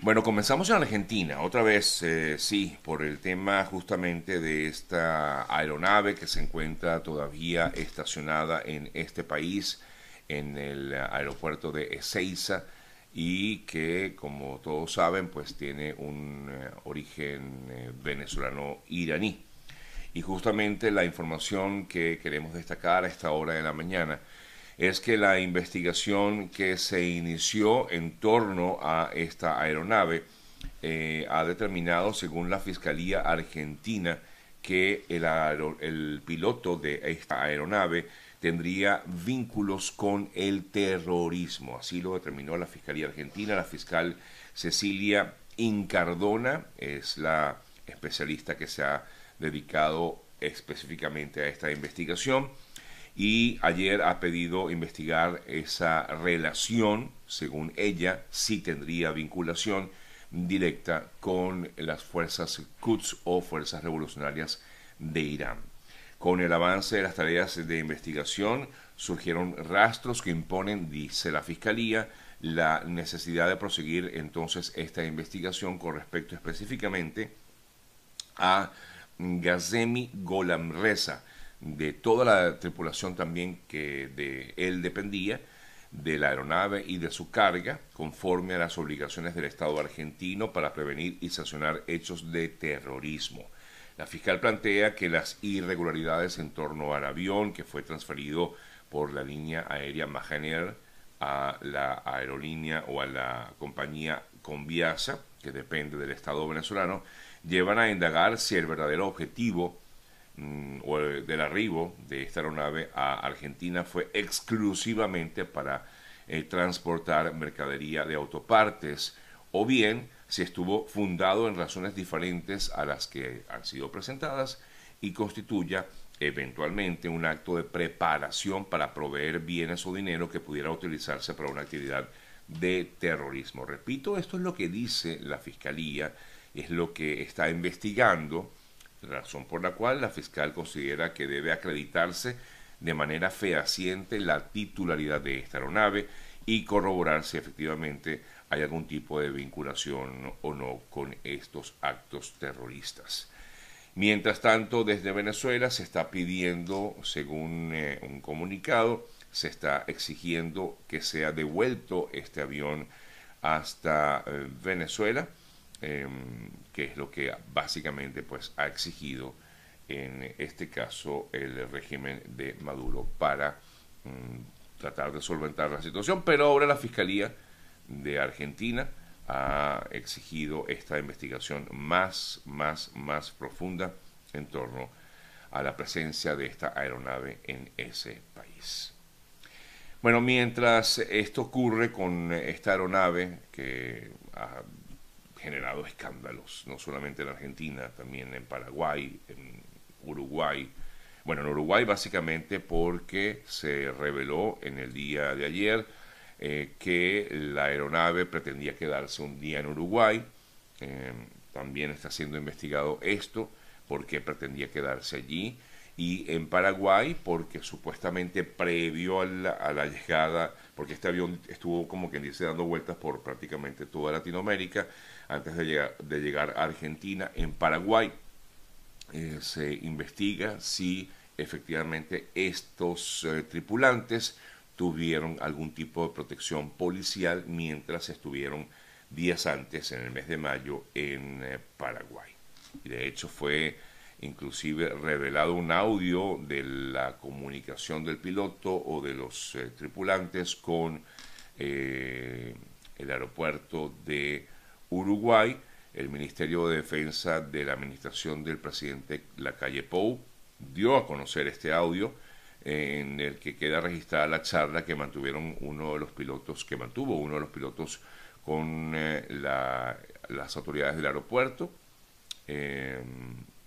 Bueno, comenzamos en Argentina, otra vez, eh, sí, por el tema justamente de esta aeronave que se encuentra todavía estacionada en este país, en el aeropuerto de Ezeiza, y que, como todos saben, pues tiene un eh, origen eh, venezolano-iraní. Y justamente la información que queremos destacar a esta hora de la mañana es que la investigación que se inició en torno a esta aeronave eh, ha determinado, según la Fiscalía Argentina, que el, el piloto de esta aeronave tendría vínculos con el terrorismo. Así lo determinó la Fiscalía Argentina. La fiscal Cecilia Incardona es la especialista que se ha dedicado específicamente a esta investigación y ayer ha pedido investigar esa relación, según ella, si tendría vinculación directa con las fuerzas Quds o fuerzas revolucionarias de Irán. Con el avance de las tareas de investigación surgieron rastros que imponen, dice la Fiscalía, la necesidad de proseguir entonces esta investigación con respecto específicamente a Gazemi Golamreza, de toda la tripulación también que de él dependía, de la aeronave y de su carga, conforme a las obligaciones del Estado argentino para prevenir y sancionar hechos de terrorismo. La fiscal plantea que las irregularidades en torno al avión que fue transferido por la línea aérea Mahaner a la aerolínea o a la compañía Conviasa, que depende del Estado venezolano, llevan a indagar si el verdadero objetivo Mm, o del arribo de esta aeronave a Argentina fue exclusivamente para eh, transportar mercadería de autopartes o bien si estuvo fundado en razones diferentes a las que han sido presentadas y constituya eventualmente un acto de preparación para proveer bienes o dinero que pudiera utilizarse para una actividad de terrorismo. Repito, esto es lo que dice la Fiscalía, es lo que está investigando razón por la cual la fiscal considera que debe acreditarse de manera fehaciente la titularidad de esta aeronave y corroborar si efectivamente hay algún tipo de vinculación o no con estos actos terroristas. Mientras tanto, desde Venezuela se está pidiendo, según eh, un comunicado, se está exigiendo que sea devuelto este avión hasta eh, Venezuela Em, que es lo que básicamente pues, ha exigido en este caso el régimen de Maduro para mm, tratar de solventar la situación, pero ahora la Fiscalía de Argentina ha exigido esta investigación más, más, más profunda en torno a la presencia de esta aeronave en ese país. Bueno, mientras esto ocurre con esta aeronave que ha generado escándalos, no solamente en Argentina, también en Paraguay, en Uruguay. Bueno, en Uruguay básicamente porque se reveló en el día de ayer eh, que la aeronave pretendía quedarse un día en Uruguay. Eh, también está siendo investigado esto, porque pretendía quedarse allí. Y en Paraguay, porque supuestamente previo a la, a la llegada, porque este avión estuvo como quien dice dando vueltas por prácticamente toda Latinoamérica, antes de llegar, de llegar a Argentina. En Paraguay eh, se investiga si efectivamente estos eh, tripulantes tuvieron algún tipo de protección policial mientras estuvieron días antes, en el mes de mayo, en eh, Paraguay. Y de hecho fue inclusive revelado un audio de la comunicación del piloto o de los tripulantes con el aeropuerto de Uruguay, el Ministerio de Defensa de la administración del presidente Lacalle Pou dio a conocer este audio en el que queda registrada la charla que mantuvieron uno de los pilotos, que mantuvo uno de los pilotos con eh, las autoridades del aeropuerto, eh,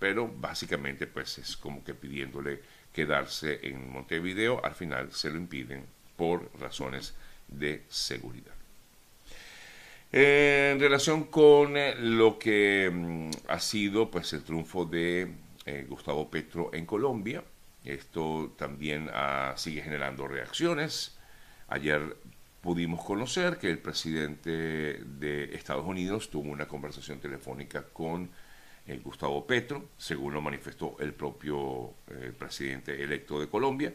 pero básicamente pues es como que pidiéndole quedarse en Montevideo, al final se lo impiden por razones de seguridad. En relación con eh, lo que mm, ha sido pues el triunfo de eh, Gustavo Petro en Colombia, esto también ah, sigue generando reacciones. Ayer pudimos conocer que el presidente de Estados Unidos tuvo una conversación telefónica con Gustavo Petro, según lo manifestó el propio eh, presidente electo de Colombia,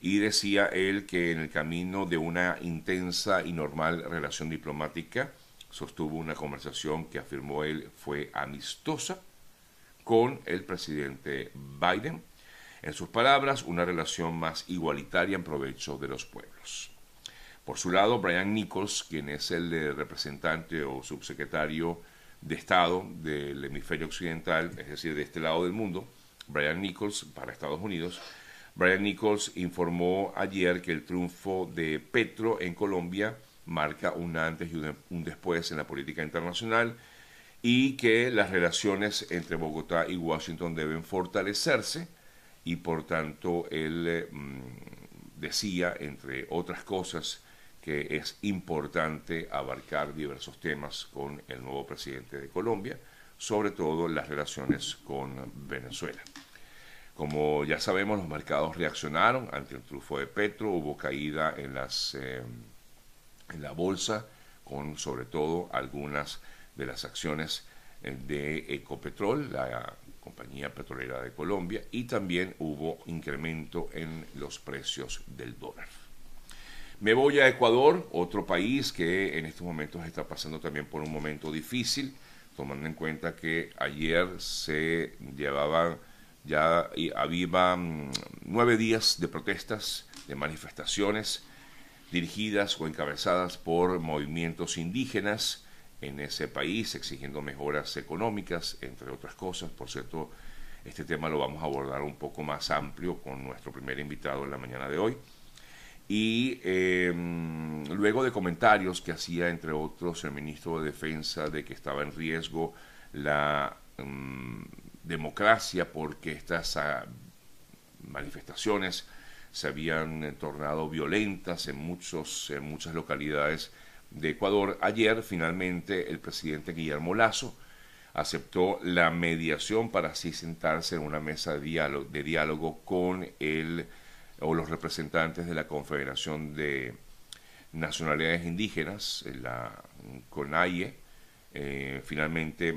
y decía él que en el camino de una intensa y normal relación diplomática sostuvo una conversación que afirmó él fue amistosa con el presidente Biden. En sus palabras, una relación más igualitaria en provecho de los pueblos. Por su lado, Brian Nichols, quien es el representante o subsecretario de Estado del hemisferio occidental, es decir, de este lado del mundo, Brian Nichols para Estados Unidos, Brian Nichols informó ayer que el triunfo de Petro en Colombia marca un antes y un después en la política internacional y que las relaciones entre Bogotá y Washington deben fortalecerse y por tanto él mm, decía, entre otras cosas, que es importante abarcar diversos temas con el nuevo presidente de Colombia, sobre todo las relaciones con Venezuela. Como ya sabemos, los mercados reaccionaron ante el triunfo de Petro, hubo caída en, las, eh, en la bolsa, con sobre todo algunas de las acciones de Ecopetrol, la compañía petrolera de Colombia, y también hubo incremento en los precios del dólar. Me voy a Ecuador, otro país que en estos momentos está pasando también por un momento difícil, tomando en cuenta que ayer se llevaban ya había mm, nueve días de protestas, de manifestaciones dirigidas o encabezadas por movimientos indígenas en ese país, exigiendo mejoras económicas, entre otras cosas. Por cierto, este tema lo vamos a abordar un poco más amplio con nuestro primer invitado en la mañana de hoy. Y em, luego de comentarios que hacía, entre otros, el ministro de Defensa de que estaba en riesgo la em, democracia porque estas ah, manifestaciones se habían tornado violentas en, muchos, en muchas localidades de Ecuador. Ayer, finalmente, el presidente Guillermo Lazo aceptó la mediación para así sentarse en una mesa de diálogo, de diálogo con el o los representantes de la Confederación de Nacionalidades Indígenas, la CONAIE, eh, finalmente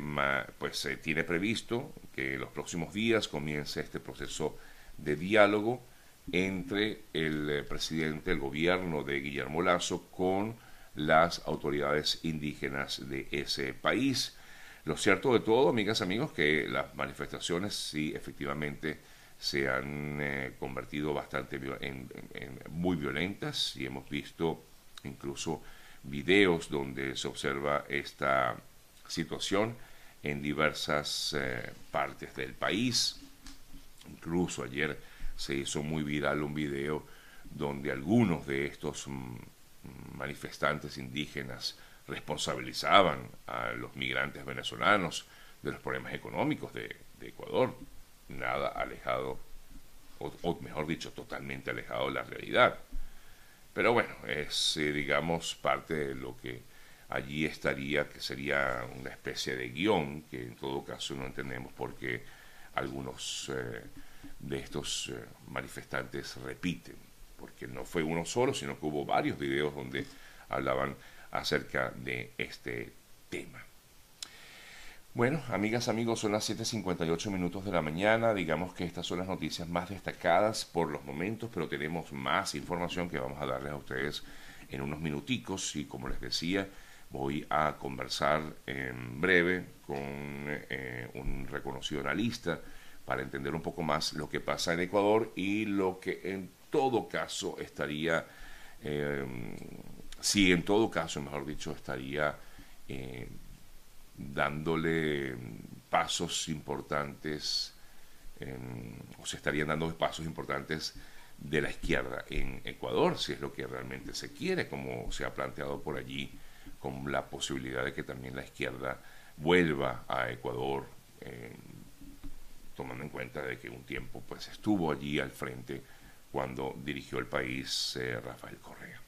pues se tiene previsto que en los próximos días comience este proceso de diálogo entre el eh, presidente del gobierno de Guillermo Lazo con las autoridades indígenas de ese país. Lo cierto de todo, amigas amigos, que las manifestaciones sí efectivamente se han eh, convertido bastante en, muy violentas y hemos visto incluso videos donde se observa esta situación en diversas eh, partes del país. Incluso ayer se hizo muy viral un video donde algunos de estos mm, manifestantes indígenas responsabilizaban a los migrantes venezolanos de los problemas económicos de Ecuador nada alejado, o, mejor dicho, totalmente alejado de la realidad. Pero bueno, es, eh, digamos, parte de lo que allí estaría, que sería una especie de guion, que en todo caso no entendemos por qué algunos eh, de estos eh, manifestantes repiten, porque no fue uno solo, sino que hubo varios videos donde hablaban acerca de este tema. Bueno, amigas, amigos, son las 7.58 minutos de la mañana. Digamos que estas son las noticias más destacadas por los momentos, pero tenemos más información que vamos a darles a ustedes en unos minuticos. Y como les decía, voy a conversar en breve con eh, un reconocido analista para entender un poco más lo que pasa en Ecuador y lo que en todo caso estaría, eh, si en todo caso, mejor dicho, estaría... Eh, dándole pasos importantes, o se estarían dando pasos importantes de la izquierda en Ecuador, si es lo que realmente se quiere, como se ha planteado por allí, con la posibilidad de que también la izquierda vuelva a Ecuador, tomando en cuenta de que un tiempo pues estuvo allí al frente cuando dirigió el país eh, Rafael Correa.